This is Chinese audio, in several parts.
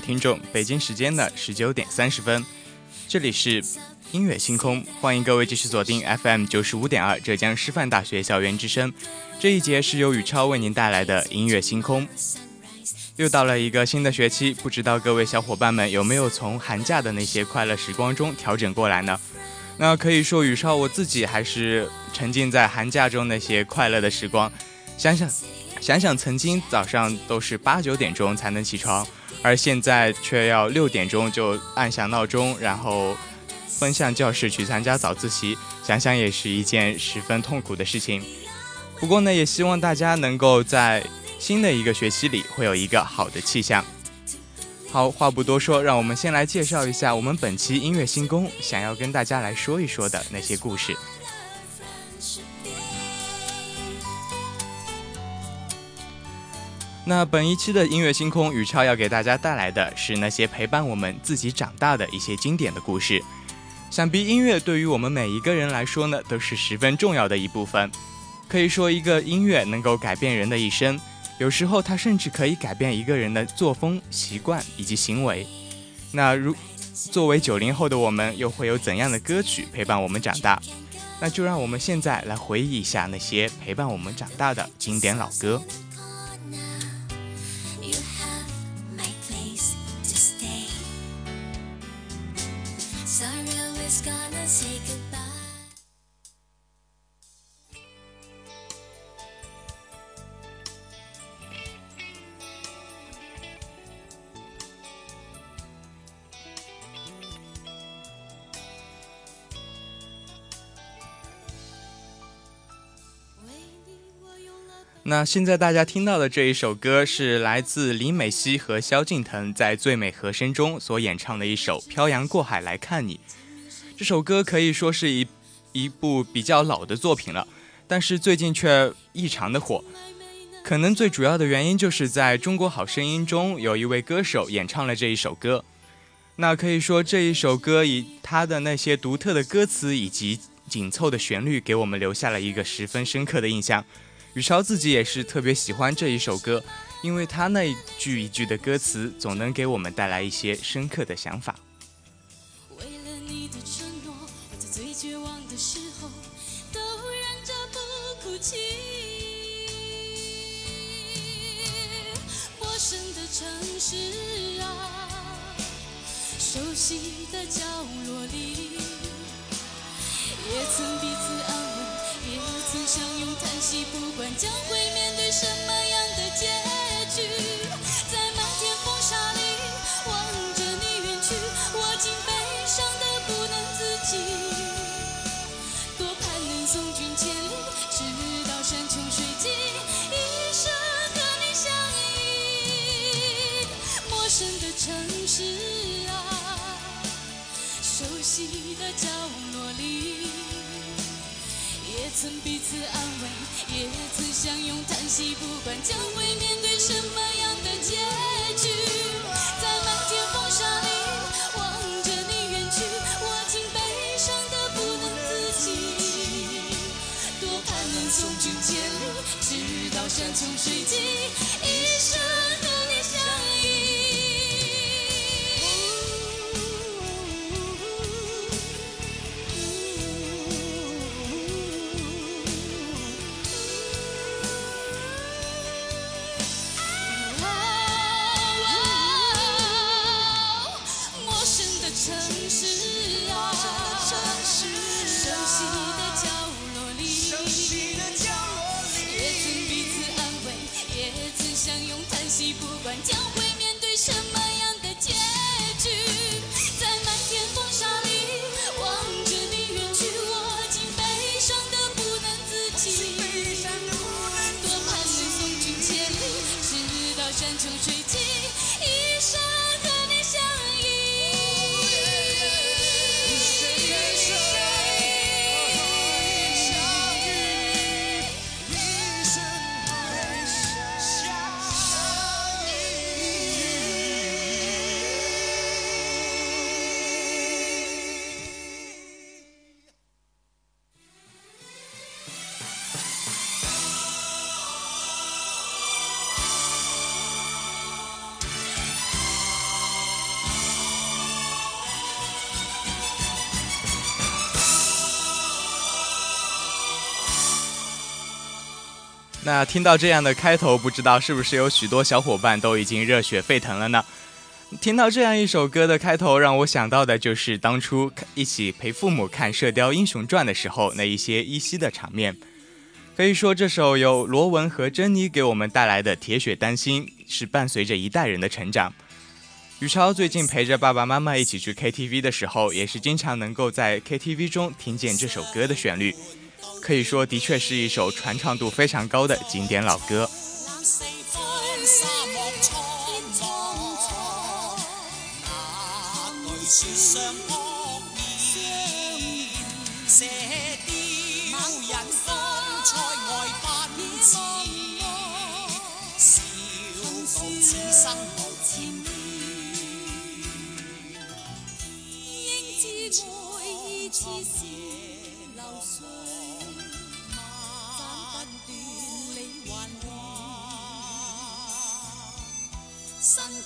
听众，北京时间的十九点三十分，这里是音乐星空，欢迎各位继续锁定 FM 九十五点二浙江师范大学校园之声。这一节是由宇超为您带来的音乐星空。又到了一个新的学期，不知道各位小伙伴们有没有从寒假的那些快乐时光中调整过来呢？那可以说，宇超我自己还是沉浸在寒假中那些快乐的时光。想想，想想曾经早上都是八九点钟才能起床，而现在却要六点钟就按响闹钟，然后奔向教室去参加早自习，想想也是一件十分痛苦的事情。不过呢，也希望大家能够在。新的一个学期里会有一个好的气象。好话不多说，让我们先来介绍一下我们本期音乐星空想要跟大家来说一说的那些故事。那本一期的音乐星空，宇超要给大家带来的是那些陪伴我们自己长大的一些经典的故事。想必音乐对于我们每一个人来说呢，都是十分重要的一部分。可以说，一个音乐能够改变人的一生。有时候，它甚至可以改变一个人的作风、习惯以及行为。那如作为九零后的我们，又会有怎样的歌曲陪伴我们长大？那就让我们现在来回忆一下那些陪伴我们长大的经典老歌。那现在大家听到的这一首歌是来自李美熙和萧敬腾在《最美和声》中所演唱的一首《漂洋过海来看你》。这首歌可以说是一一部比较老的作品了，但是最近却异常的火。可能最主要的原因就是在中国好声音中有一位歌手演唱了这一首歌。那可以说这一首歌以他的那些独特的歌词以及紧凑的旋律，给我们留下了一个十分深刻的印象。宇超自己也是特别喜欢这一首歌，因为他那一句一句的歌词，总能给我们带来一些深刻的想法。为了你的承诺，我在最绝望的时候都忍着不哭泣。陌生的城市啊，熟悉的角落里，也曾彼此安慰。不管将会面对什么曾彼此安慰，也曾相拥叹息，不管将会面对什么样的结局，那听到这样的开头，不知道是不是有许多小伙伴都已经热血沸腾了呢？听到这样一首歌的开头，让我想到的就是当初一起陪父母看《射雕英雄传》的时候那一些依稀的场面。可以说，这首由罗文和珍妮给我们带来的《铁血丹心》是伴随着一代人的成长。宇超最近陪着爸爸妈妈一起去 KTV 的时候，也是经常能够在 KTV 中听见这首歌的旋律。可以说，的确是一首传唱度非常高的经典老歌。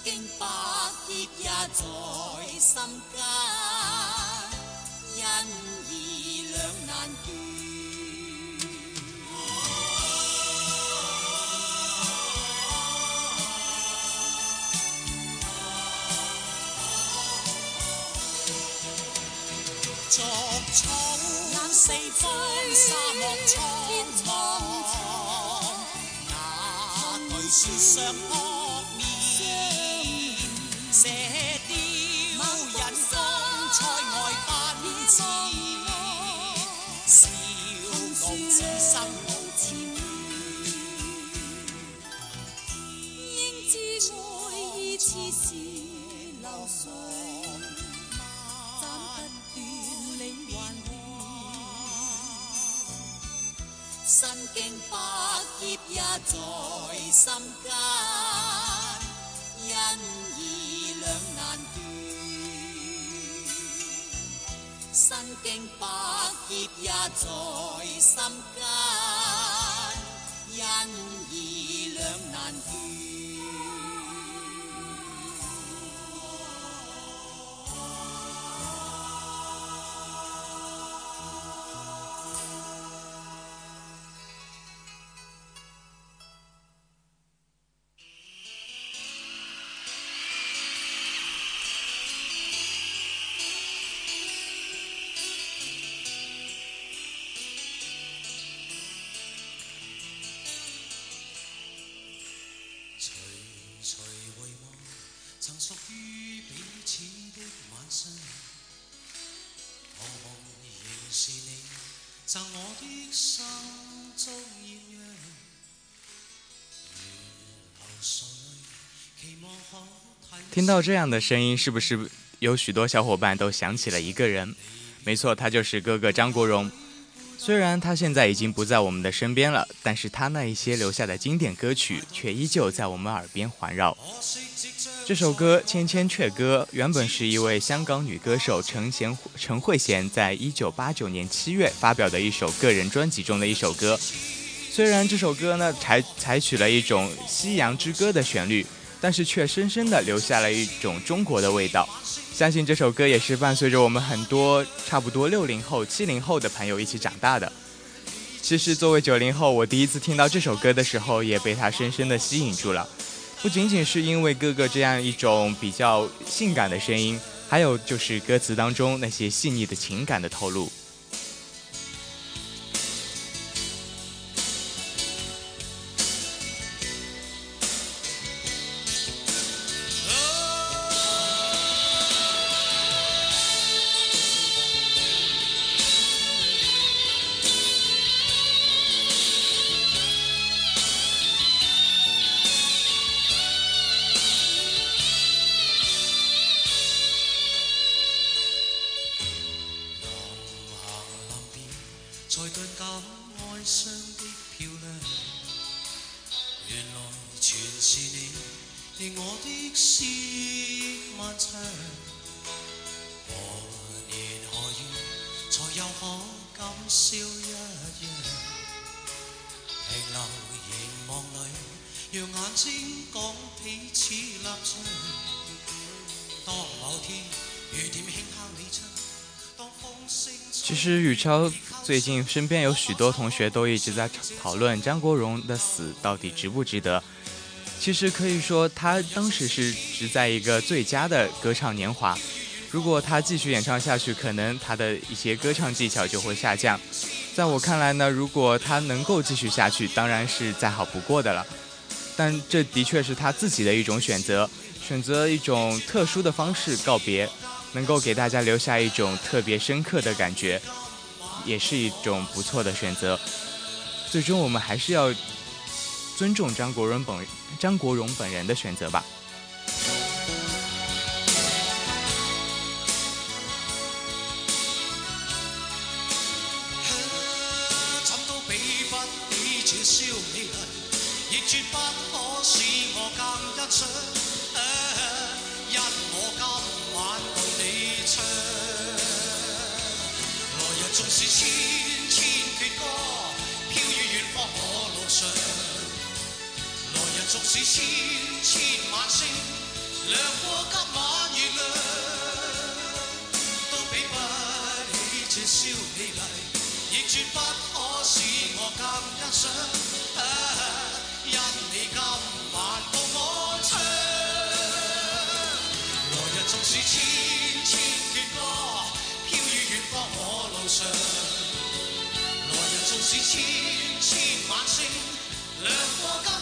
经百劫也在心間，因義兩難斷。逐草四方沙漠蒼茫，那句説相惡在心间，因义两难断。身经百劫也在心间，听到这样的声音，是不是有许多小伙伴都想起了一个人？没错，他就是哥哥张国荣。虽然他现在已经不在我们的身边了，但是他那一些留下的经典歌曲却依旧在我们耳边环绕。这首歌《千千阙歌》原本是一位香港女歌手陈贤陈慧娴在一九八九年七月发表的一首个人专辑中的一首歌。虽然这首歌呢采采取了一种西洋之歌的旋律，但是却深深地留下了一种中国的味道。相信这首歌也是伴随着我们很多差不多六零后、七零后的朋友一起长大的。其实作为九零后，我第一次听到这首歌的时候，也被它深深地吸引住了。不仅仅是因为哥哥这样一种比较性感的声音，还有就是歌词当中那些细腻的情感的透露。让眼睛讲彼此。其实宇超最近身边有许多同学都一直在讨论张国荣的死到底值不值得。其实可以说，他当时是值在一个最佳的歌唱年华。如果他继续演唱下去，可能他的一些歌唱技巧就会下降。在我看来呢，如果他能够继续下去，当然是再好不过的了。但这的确是他自己的一种选择，选择一种特殊的方式告别，能够给大家留下一种特别深刻的感觉，也是一种不错的选择。最终，我们还是要。尊重张国荣本张国荣本人的选择吧。因我今晚共你唱，来日纵使千千阙歌，飘于远方我路上。纵使千千晚星亮过今晚月亮，都比不起这宵美丽，亦绝不可使我更欣赏。因你今晚来日纵使千千晚星亮过今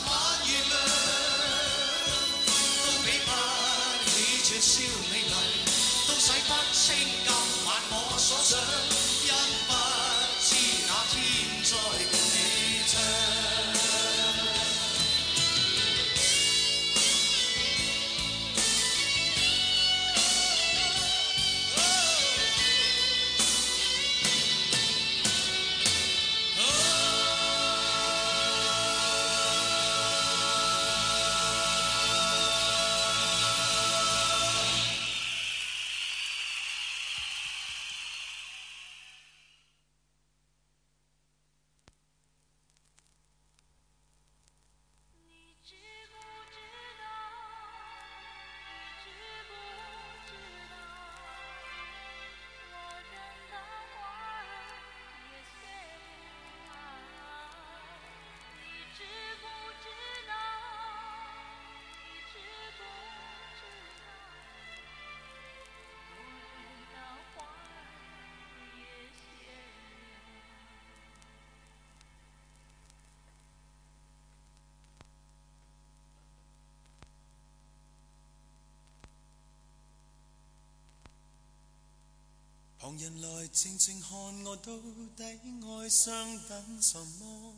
旁人来静静看我，到底爱上等什么？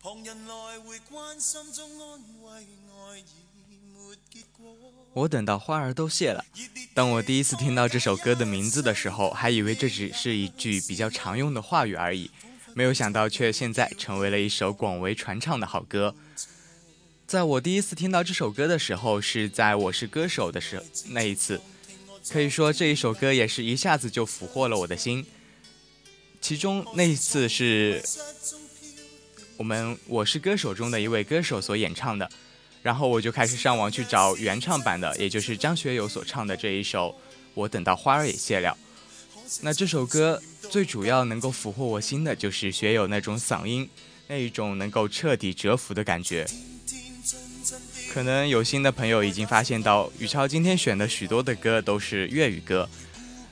旁人来会关心中安慰，爱已没结果。我等到花儿都谢了。当我第一次听到这首歌的名字的时候，还以为这只是一句比较常用的话语而已，没有想到却现在成为了一首广为传唱的好歌。在我第一次听到这首歌的时候，是在我是歌手的时那一次。可以说这一首歌也是一下子就俘获了我的心。其中那一次是我们《我是歌手》中的一位歌手所演唱的，然后我就开始上网去找原唱版的，也就是张学友所唱的这一首《我等到花儿也谢了》。那这首歌最主要能够俘获我心的就是学友那种嗓音，那一种能够彻底折服的感觉。可能有新的朋友已经发现到，宇超今天选的许多的歌都是粤语歌。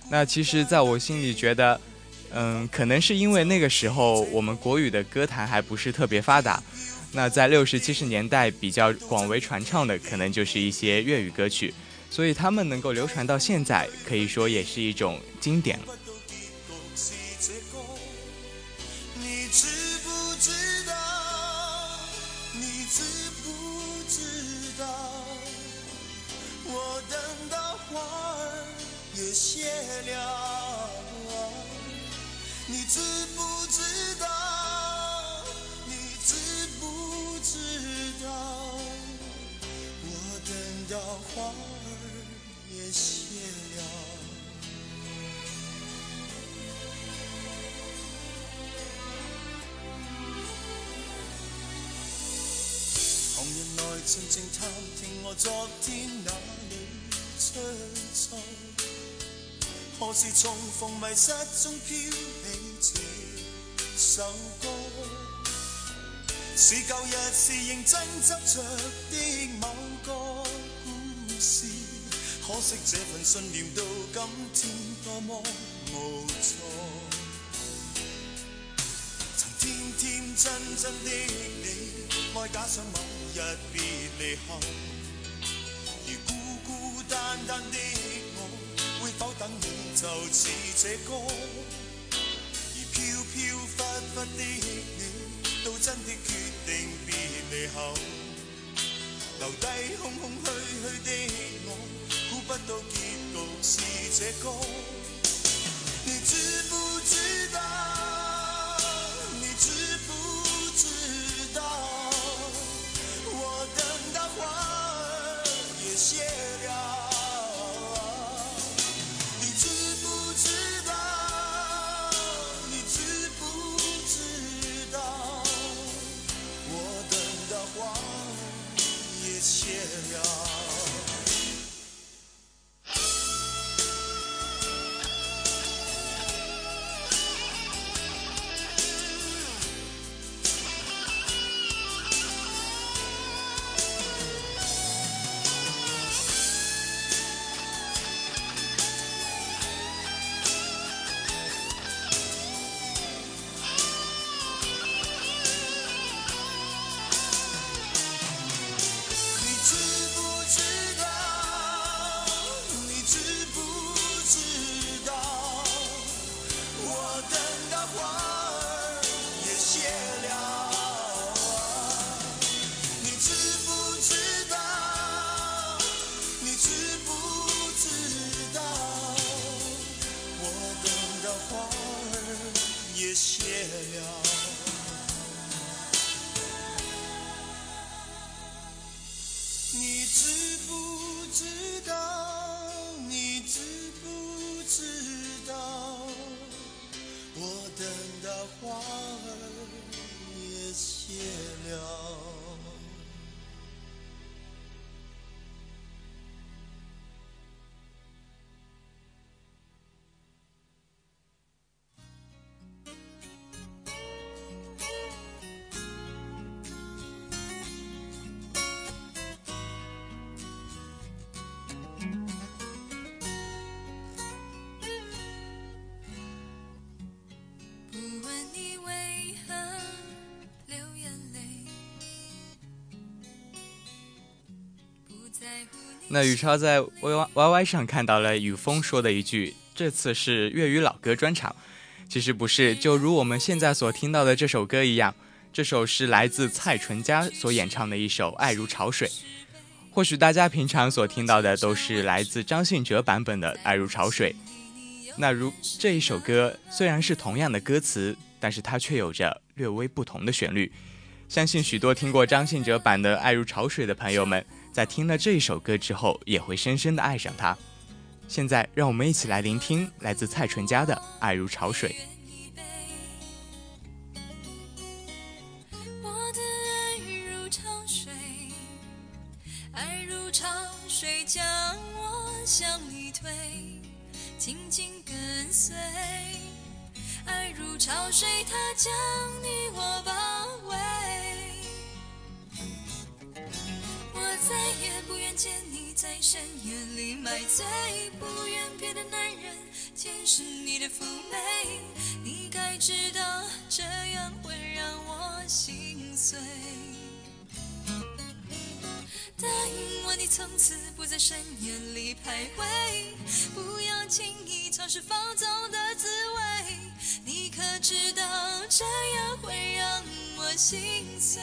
那其实，在我心里觉得，嗯，可能是因为那个时候我们国语的歌坛还不是特别发达。那在六十七十年代比较广为传唱的，可能就是一些粤语歌曲，所以他们能够流传到现在，可以说也是一种经典。知不知道？你知不知道？我等到花儿也谢了。旁人来静静探听我昨天哪里出错，何时重逢迷失中飘？首歌？是旧日是认真执着的某个故事，可惜这份信念到今天多么无助。曾天天真真的你，爱假想某日别离后，而孤孤单单的我，会否等你就似这歌？而飘飘的你，到真的决定别离后，留低空空虚虚的我，估不到结局是这歌。那宇超在 Y Y Y Y 上看到了雨峰说的一句：“这次是粤语老歌专场。”其实不是，就如我们现在所听到的这首歌一样，这首是来自蔡淳佳所演唱的一首《爱如潮水》。或许大家平常所听到的都是来自张信哲版本的《爱如潮水》，那如这一首歌虽然是同样的歌词，但是它却有着略微不同的旋律。相信许多听过张信哲版的《爱如潮水》的朋友们，在听了这一首歌之后，也会深深的爱上它。现在，让我们一起来聆听来自蔡淳佳的《爱如潮水》。我的爱如潮水，爱如潮水将我向你推，紧紧跟随。爱如潮水，它将你我包见你在深夜里买醉，不愿别的男人见识你的妩媚。你该知道，这样会让我心碎。答应我，你从此不在深夜里徘徊，不要轻易尝试放纵的滋味。你可知道，这样会让我心碎。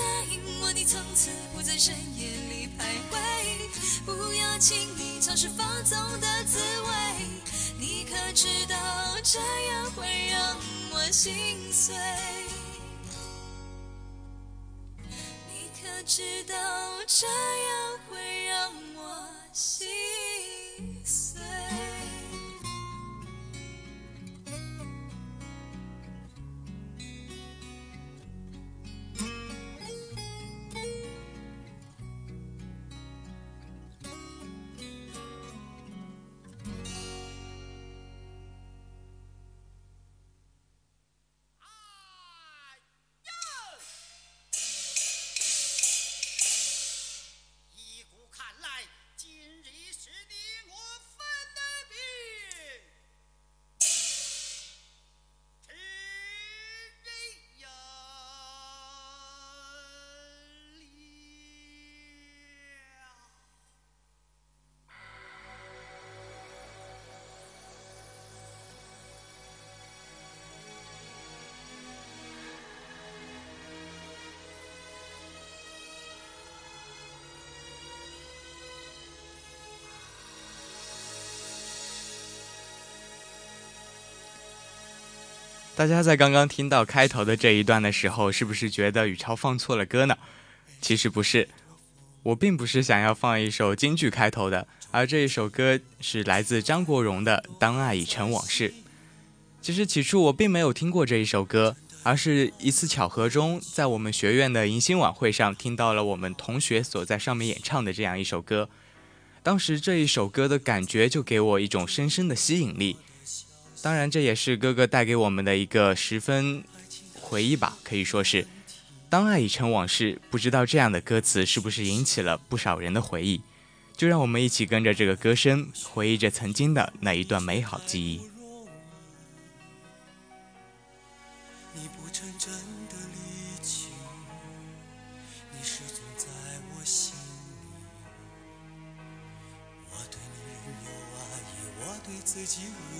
答应我，你从此不在深夜里徘徊，不要轻易尝试放纵的滋味。你可知道，这样会让我心碎？你可知道，这样会让我心碎？大家在刚刚听到开头的这一段的时候，是不是觉得宇超放错了歌呢？其实不是，我并不是想要放一首京剧开头的，而这一首歌是来自张国荣的《当爱已成往事》。其实起初我并没有听过这一首歌，而是一次巧合中，在我们学院的迎新晚会上听到了我们同学所在上面演唱的这样一首歌。当时这一首歌的感觉就给我一种深深的吸引力。当然，这也是哥哥带给我们的一个十分回忆吧，可以说是。当爱已成往事，不知道这样的歌词是不是引起了不少人的回忆？就让我们一起跟着这个歌声，回忆着曾经的那一段美好记忆。你不曾真的离去，你始终在我心里。我对你仍有爱意，我对自己无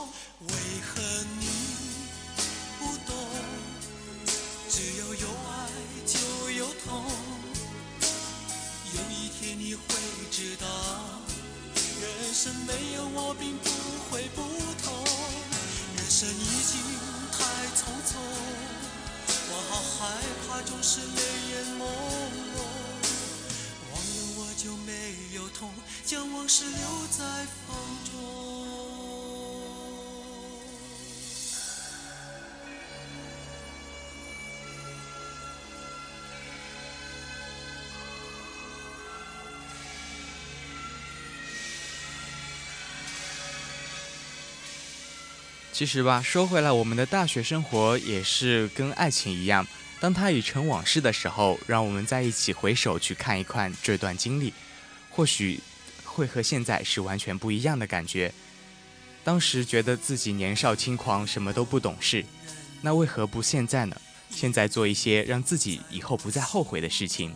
是泪眼朦胧。忘了我就没有痛，将往事留在风中。其实吧，说回来，我们的大学生活也是跟爱情一样，当他已成往事的时候，让我们再一起回首去看一看这段经历，或许会和现在是完全不一样的感觉。当时觉得自己年少轻狂，什么都不懂事，那为何不现在呢？现在做一些让自己以后不再后悔的事情。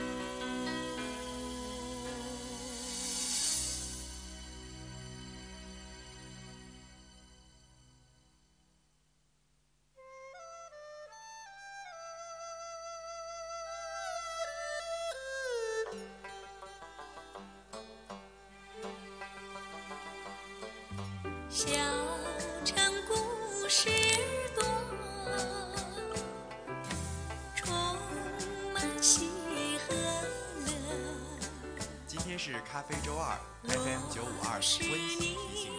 小城故事多，充满喜和乐。今天是咖啡周二，FM 九五二温馨提醒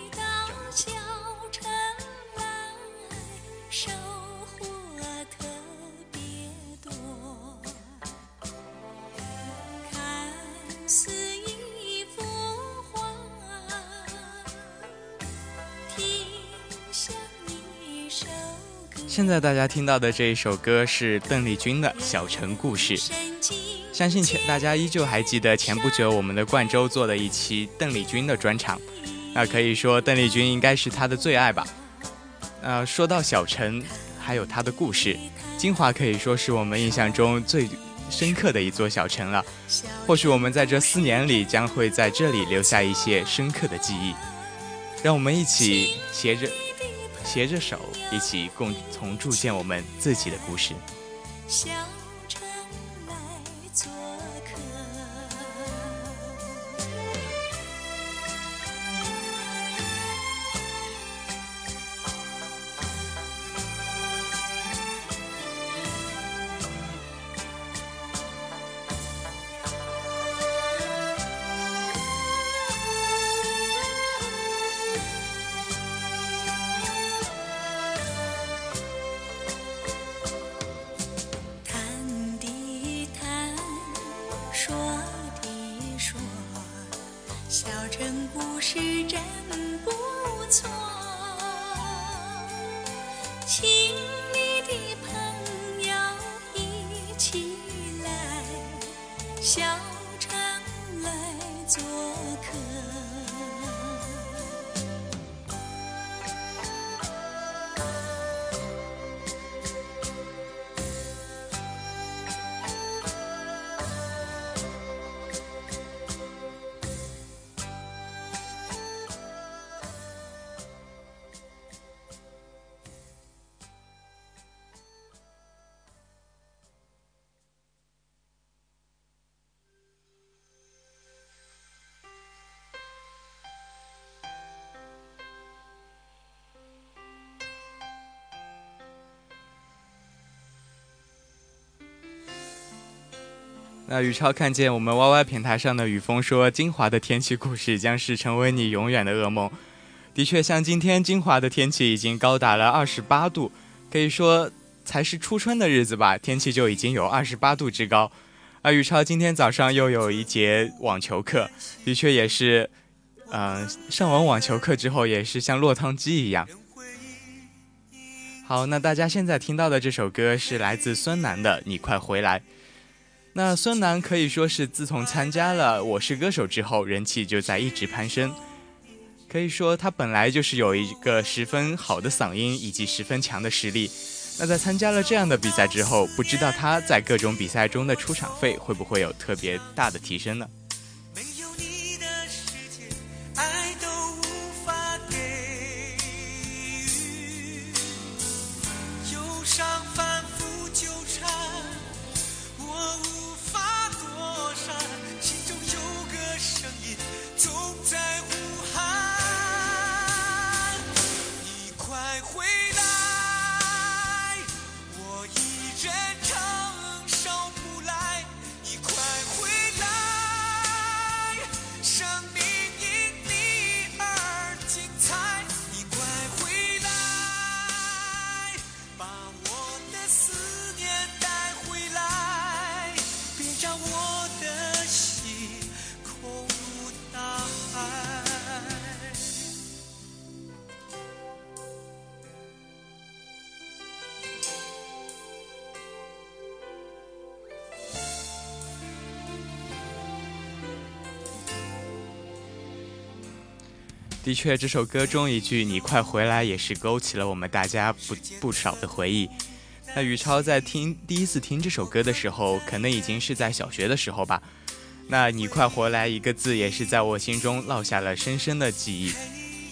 现在大家听到的这一首歌是邓丽君的《小城故事》。相信前大家依旧还记得前不久我们的冠州做的一期邓丽君的专场，那可以说邓丽君应该是她的最爱吧。呃，说到小城，还有她的故事，金华可以说是我们印象中最深刻的一座小城了。或许我们在这四年里将会在这里留下一些深刻的记忆，让我们一起携着携着手，一起共同铸建我们自己的故事。那宇超看见我们 YY 平台上的雨峰说，金华的天气故事将是成为你永远的噩梦。的确，像今天金华的天气已经高达了二十八度，可以说才是初春的日子吧，天气就已经有二十八度之高。而宇超今天早上又有一节网球课，的确也是，嗯，上完网球课之后也是像落汤鸡一样。好，那大家现在听到的这首歌是来自孙楠的《你快回来》。那孙楠可以说是自从参加了《我是歌手》之后，人气就在一直攀升。可以说他本来就是有一个十分好的嗓音以及十分强的实力。那在参加了这样的比赛之后，不知道他在各种比赛中的出场费会不会有特别大的提升呢？的确，这首歌中一句“你快回来”也是勾起了我们大家不不少的回忆。那宇超在听第一次听这首歌的时候，可能已经是在小学的时候吧。那你快回来一个字，也是在我心中烙下了深深的记忆。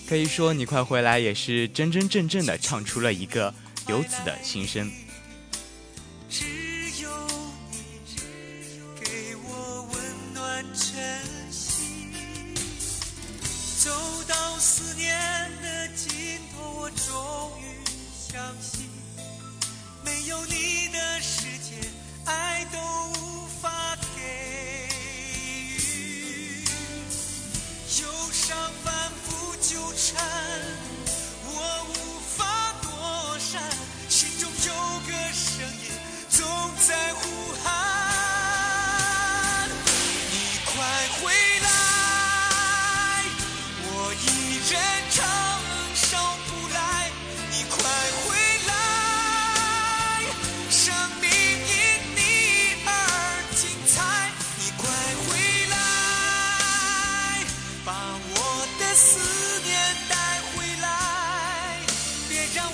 可以说，你快回来也是真真正正的唱出了一个游子的心声。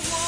前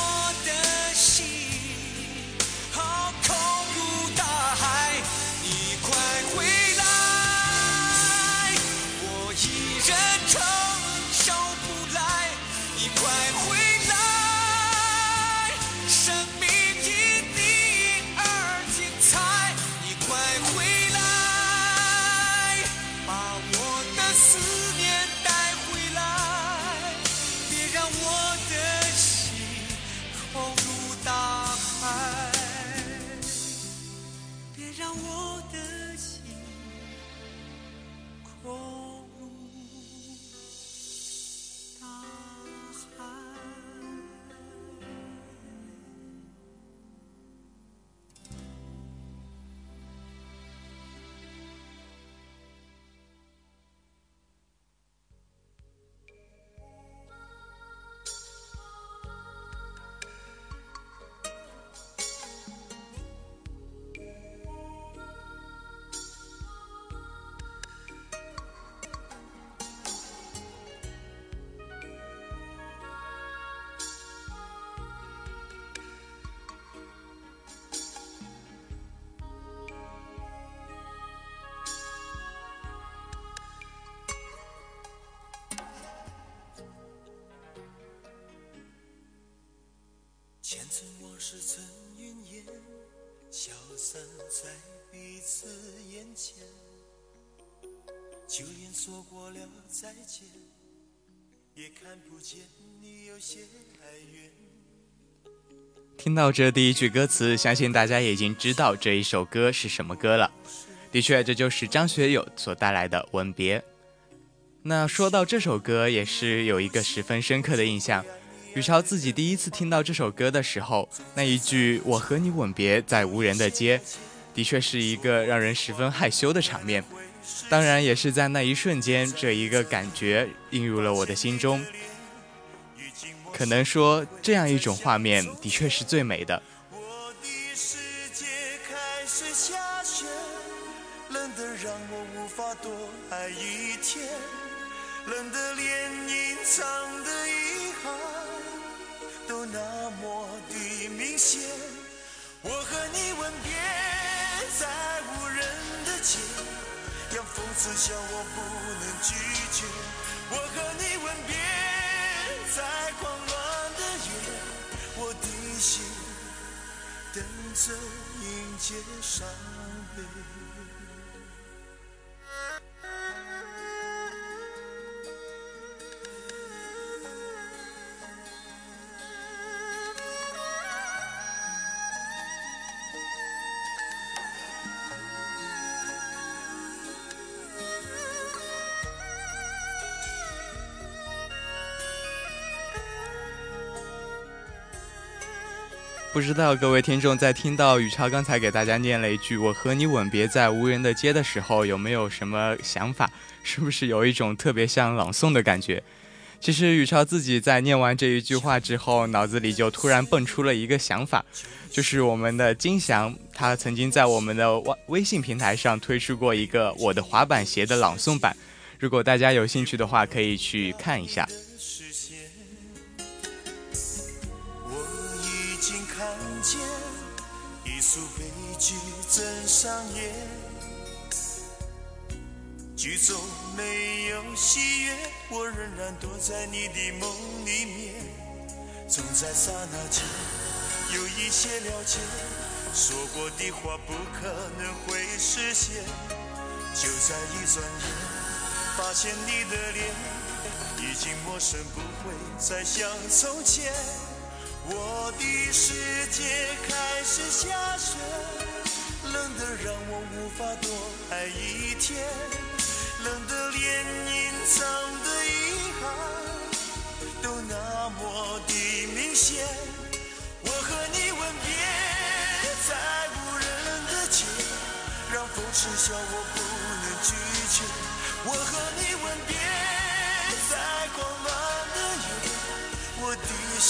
尘往事曾云烟，消散在彼此眼前。就连说过了再见，也看不见你有些哀怨。听到这第一句歌词，相信大家已经知道这一首歌是什么歌了。的确，这就是张学友所带来的《吻别》。那说到这首歌，也是有一个十分深刻的印象。宇超自己第一次听到这首歌的时候，那一句“我和你吻别在无人的街”，的确是一个让人十分害羞的场面。当然，也是在那一瞬间，这一个感觉映入了我的心中。可能说，这样一种画面的确是最美的。我的世界开始下雪，冷得让我无法多爱一天，冷得连隐藏的那么的明显。我和你吻别在无人的街，让讽刺笑我不能拒绝。我和你吻别在狂乱的夜，我的心等着迎接伤悲。不知道各位听众在听到宇超刚才给大家念了一句“我和你吻别在无人的街”的时候，有没有什么想法？是不是有一种特别像朗诵的感觉？其实宇超自己在念完这一句话之后，脑子里就突然蹦出了一个想法，就是我们的金翔，他曾经在我们的微微信平台上推出过一个我的滑板鞋的朗诵版，如果大家有兴趣的话，可以去看一下。上演，剧中没有喜悦，我仍然躲在你的梦里面，总在刹那间有一些了解，说过的话不可能会实现，就在一转眼，发现你的脸。已经陌生，不会再像从前。我的世界开始下雪，冷得让我无法多爱一天，冷得连隐藏的遗憾都那么的明显。我和你吻别在无人的街，让风痴笑我不能拒绝。我和你吻别。在狂乱的夜，我的心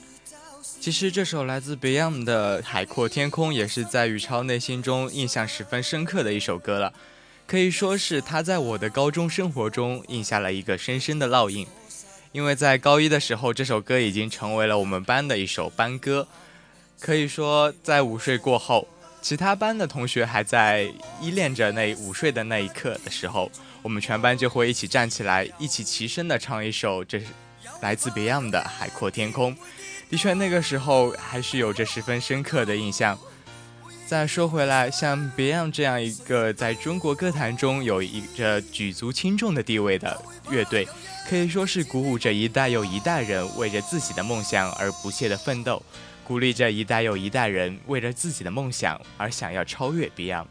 笑其实这首来自 Beyond 的《海阔天空》也是在宇超内心中印象十分深刻的一首歌了，可以说是他在我的高中生活中印下了一个深深的烙印。因为在高一的时候，这首歌已经成为了我们班的一首班歌。可以说，在午睡过后，其他班的同学还在依恋着那午睡的那一刻的时候，我们全班就会一起站起来，一起齐声的唱一首这来自 Beyond 的《海阔天空》。的确，那个时候还是有着十分深刻的印象。再说回来，像 Beyond 这样一个在中国歌坛中有一着举足轻重的地位的乐队，可以说是鼓舞着一代又一代人为着自己的梦想而不懈的奋斗，鼓励着一代又一代人为了自己的梦想而想要超越 Beyond。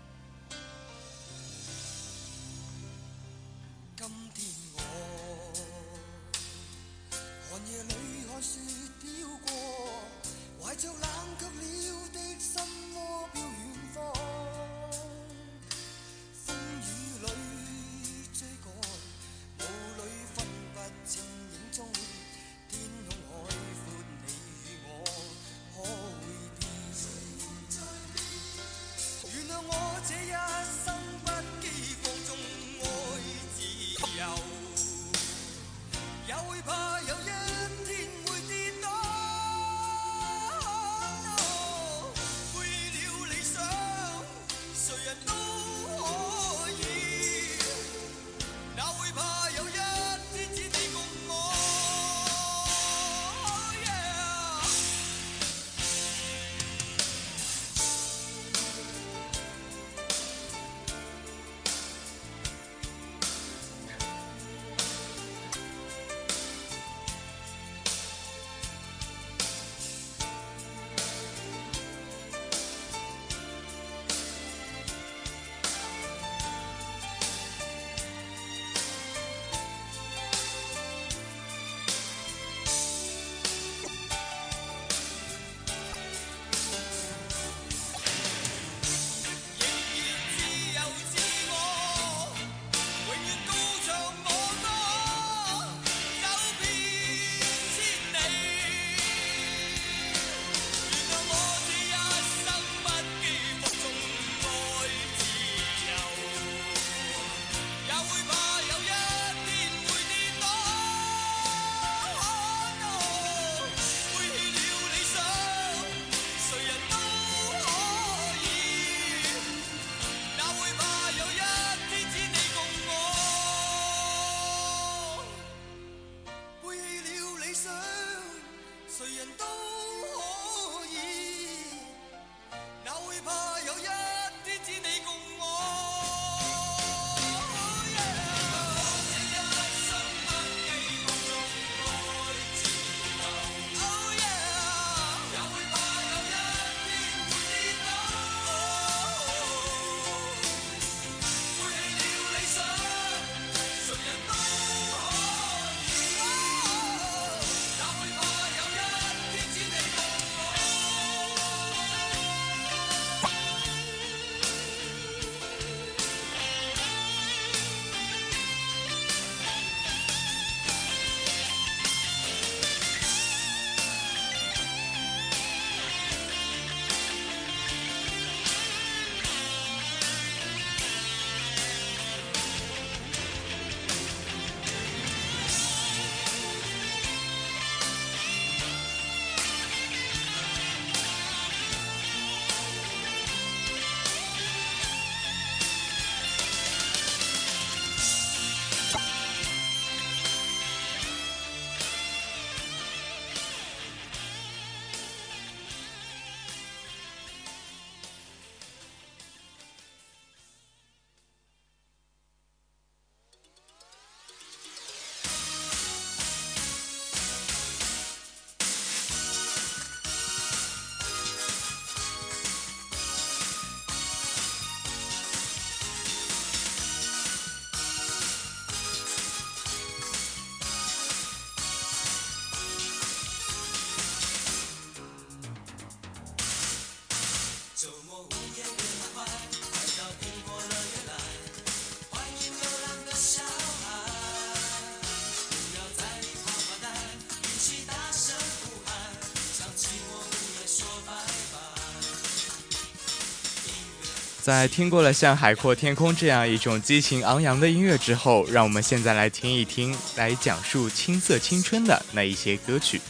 在听过了像《海阔天空》这样一种激情昂扬的音乐之后，让我们现在来听一听来讲述青涩青春的那一些歌曲。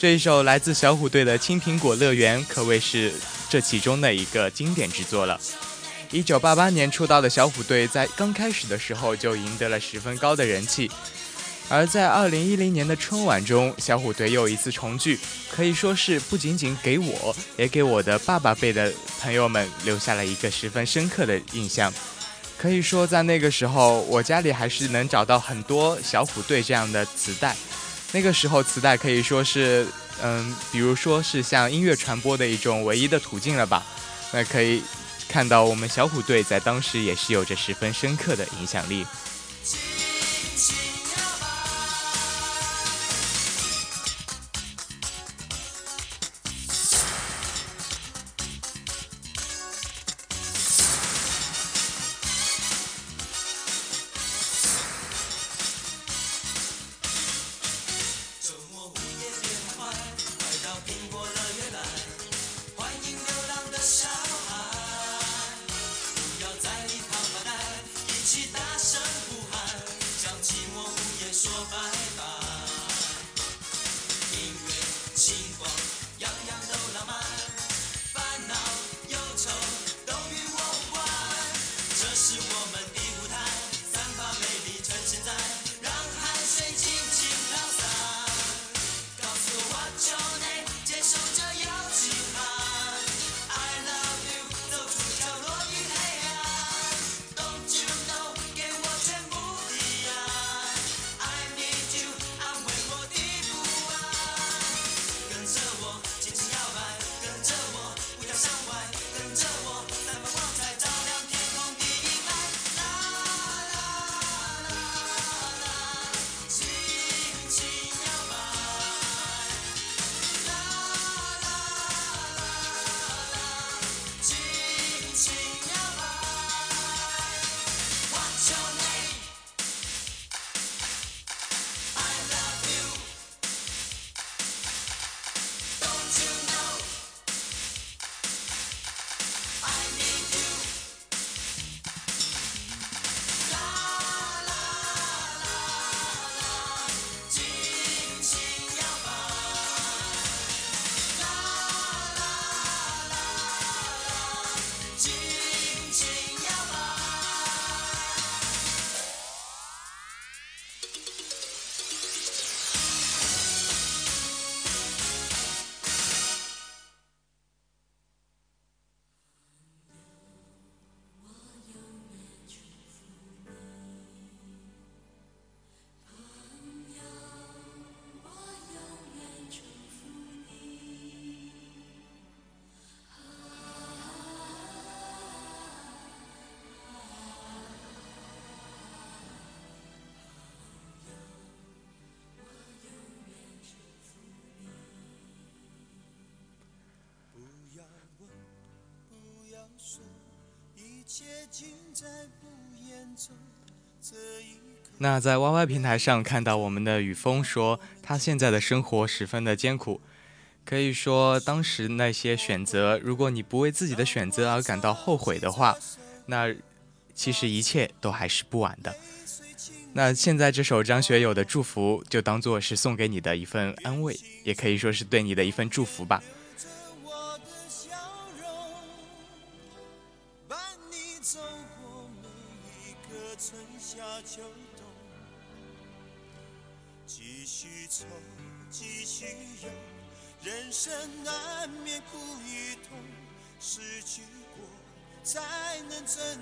这一首来自小虎队的《青苹果乐园》可谓是这其中的一个经典之作了。一九八八年出道的小虎队在刚开始的时候就赢得了十分高的人气，而在二零一零年的春晚中，小虎队又一次重聚，可以说是不仅仅给我，也给我的爸爸辈的朋友们留下了一个十分深刻的印象。可以说，在那个时候，我家里还是能找到很多小虎队这样的磁带。那个时候，磁带可以说是，嗯，比如说是像音乐传播的一种唯一的途径了吧。那可以看到，我们小虎队在当时也是有着十分深刻的影响力。那在 YY 平台上看到我们的雨峰说，他现在的生活十分的艰苦，可以说当时那些选择，如果你不为自己的选择而感到后悔的话，那其实一切都还是不晚的。那现在这首张学友的祝福，就当做是送给你的一份安慰，也可以说是对你的一份祝福吧。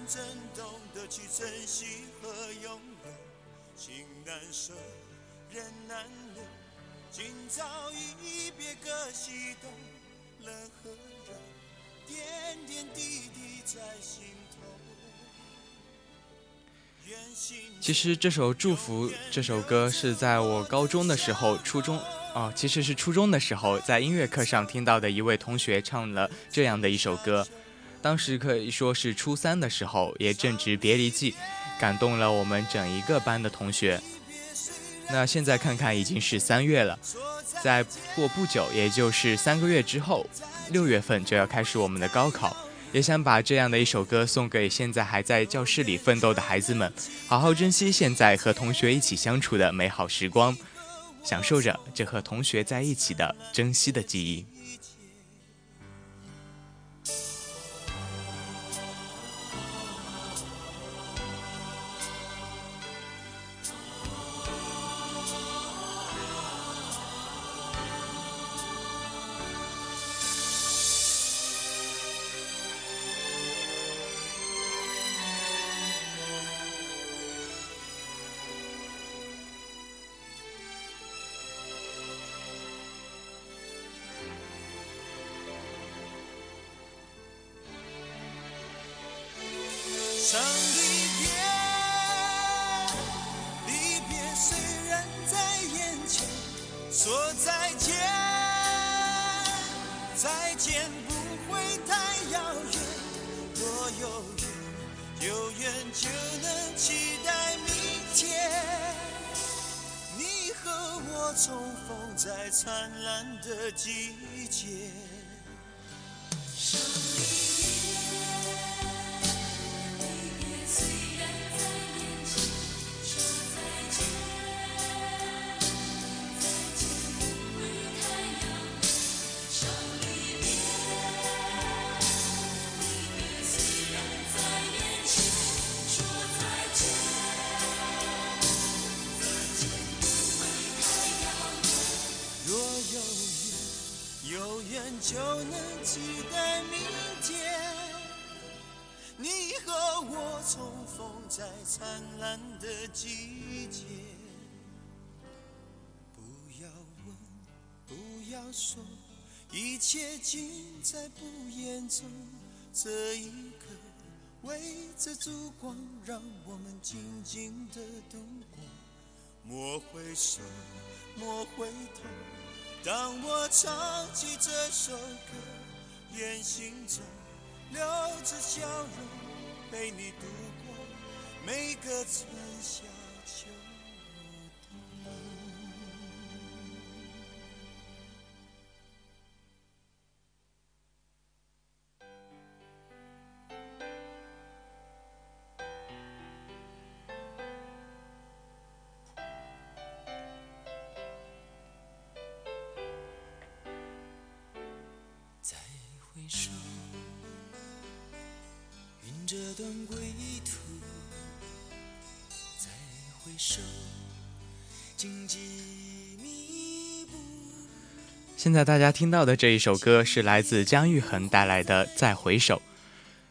真懂得去珍惜和拥有，情难舍，人难留，今朝一别各西东，冷和热，点点滴滴在心头。其实这首《祝福》这首歌是在我高中的时候，初中哦，其实是初中的时候，在音乐课上听到的一位同学唱了这样的一首歌。当时可以说是初三的时候，也正值别离季，感动了我们整一个班的同学。那现在看看已经是三月了，再过不久，也就是三个月之后，六月份就要开始我们的高考。也想把这样的一首歌送给现在还在教室里奋斗的孩子们，好好珍惜现在和同学一起相处的美好时光，享受着这和同学在一起的珍惜的记忆。在灿烂的季节。不要问，不要说，一切尽在不言中。这一刻，围着烛光，让我们静静的度过。莫回首，莫回头。当我唱起这首歌，愿心中留着笑容，陪你度过每个春夏秋冬。再回首，云这段现在大家听到的这一首歌是来自姜育恒带来的《再回首》。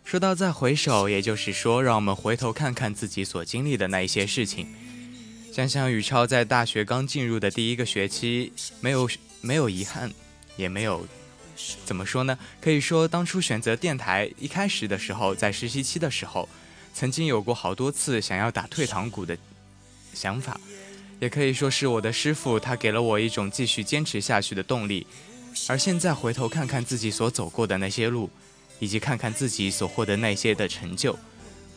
说到再回首，也就是说，让我们回头看看自己所经历的那一些事情。想想宇超在大学刚进入的第一个学期，没有没有遗憾，也没有怎么说呢？可以说，当初选择电台一开始的时候，在实习期的时候，曾经有过好多次想要打退堂鼓的想法，也可以说是我的师傅，他给了我一种继续坚持下去的动力。而现在回头看看自己所走过的那些路，以及看看自己所获得那些的成就，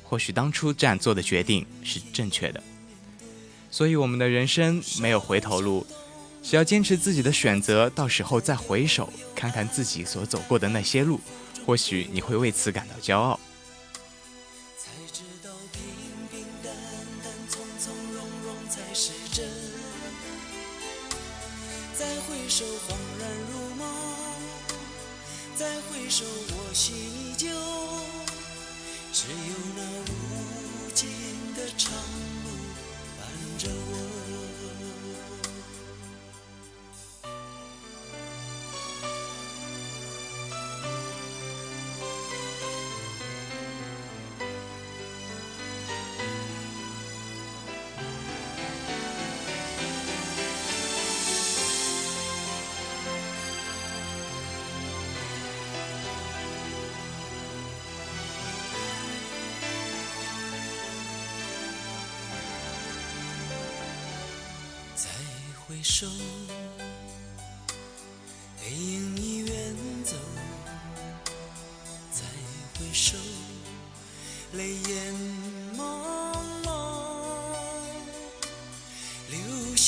或许当初这样做的决定是正确的。所以，我们的人生没有回头路，只要坚持自己的选择，到时候再回首看看自己所走过的那些路，或许你会为此感到骄傲。再回首，我心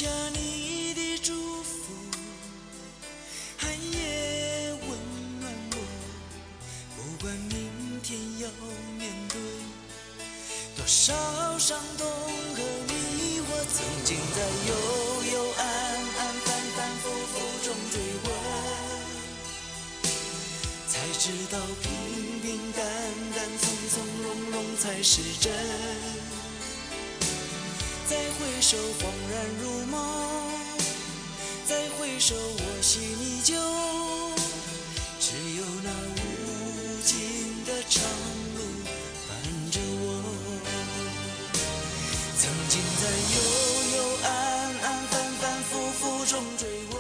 下你的祝福，寒夜温暖我。不管明天要面对多少伤痛和迷惑，曾经在幽幽暗暗、反反复复中追问，才知道平平淡淡、从从容容才是真。再回首，恍然如梦；再回首，我心依旧。只有那无尽的长路伴着我。曾经在幽幽暗暗、反反复复中追问。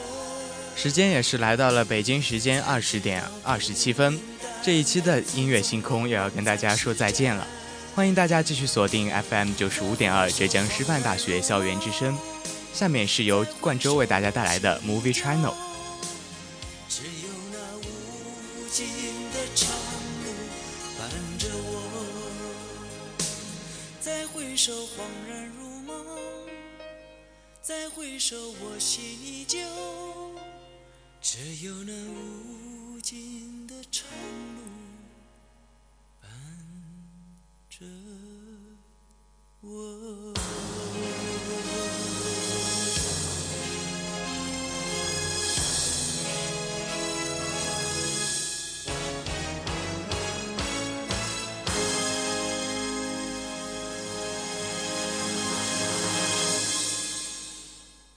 时间也是来到了北京时间二十点二十七分，这一期的音乐星空也要跟大家说再见了。欢迎大家继续锁定 FM 九十五点二浙江师范大学校园之声。下面是由冠州为大家带来的 Movie Channel。